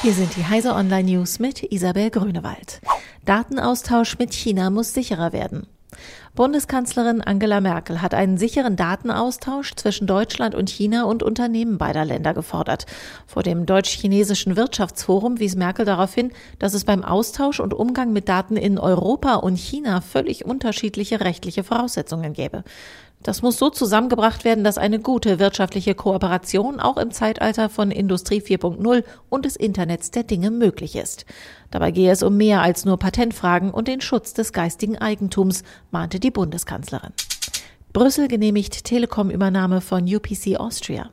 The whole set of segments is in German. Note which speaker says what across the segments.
Speaker 1: Hier sind die Heise Online News mit Isabel Grünewald. Datenaustausch mit China muss sicherer werden. Bundeskanzlerin Angela Merkel hat einen sicheren Datenaustausch zwischen Deutschland und China und Unternehmen beider Länder gefordert. Vor dem deutsch-chinesischen Wirtschaftsforum wies Merkel darauf hin, dass es beim Austausch und Umgang mit Daten in Europa und China völlig unterschiedliche rechtliche Voraussetzungen gäbe. Das muss so zusammengebracht werden, dass eine gute wirtschaftliche Kooperation auch im Zeitalter von Industrie 4.0 und des Internets der Dinge möglich ist. Dabei gehe es um mehr als nur Patentfragen und den Schutz des geistigen Eigentums, mahnte die Bundeskanzlerin. Brüssel genehmigt Telekom-Übernahme von UPC Austria.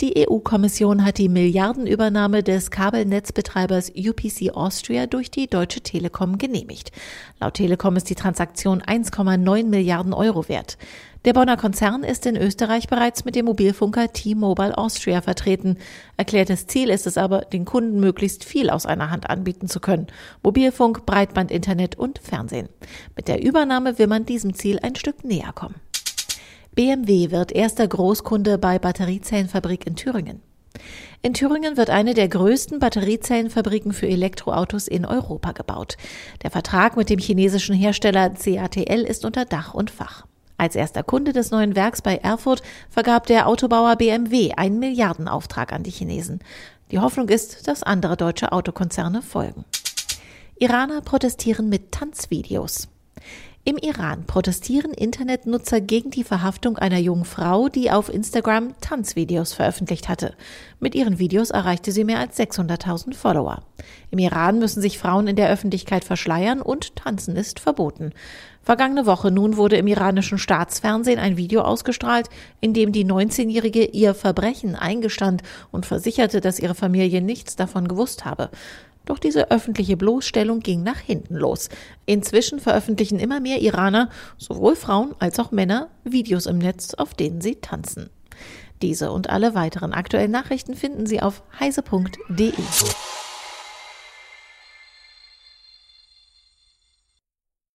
Speaker 1: Die EU-Kommission hat die Milliardenübernahme des Kabelnetzbetreibers UPC Austria durch die Deutsche Telekom genehmigt. Laut Telekom ist die Transaktion 1,9 Milliarden Euro wert. Der Bonner Konzern ist in Österreich bereits mit dem Mobilfunker T-Mobile Austria vertreten. Erklärtes Ziel ist es aber, den Kunden möglichst viel aus einer Hand anbieten zu können. Mobilfunk, Breitband, Internet und Fernsehen. Mit der Übernahme will man diesem Ziel ein Stück näher kommen. BMW wird erster Großkunde bei Batteriezellenfabrik in Thüringen. In Thüringen wird eine der größten Batteriezellenfabriken für Elektroautos in Europa gebaut. Der Vertrag mit dem chinesischen Hersteller CATL ist unter Dach und Fach. Als erster Kunde des neuen Werks bei Erfurt vergab der Autobauer BMW einen Milliardenauftrag an die Chinesen. Die Hoffnung ist, dass andere deutsche Autokonzerne folgen. Iraner protestieren mit Tanzvideos. Im Iran protestieren Internetnutzer gegen die Verhaftung einer jungen Frau, die auf Instagram Tanzvideos veröffentlicht hatte. Mit ihren Videos erreichte sie mehr als 600.000 Follower. Im Iran müssen sich Frauen in der Öffentlichkeit verschleiern und tanzen ist verboten. Vergangene Woche nun wurde im iranischen Staatsfernsehen ein Video ausgestrahlt, in dem die 19-Jährige ihr Verbrechen eingestand und versicherte, dass ihre Familie nichts davon gewusst habe. Doch diese öffentliche Bloßstellung ging nach hinten los. Inzwischen veröffentlichen immer mehr Iraner, sowohl Frauen als auch Männer, Videos im Netz, auf denen sie tanzen. Diese und alle weiteren aktuellen Nachrichten finden Sie auf heise.de.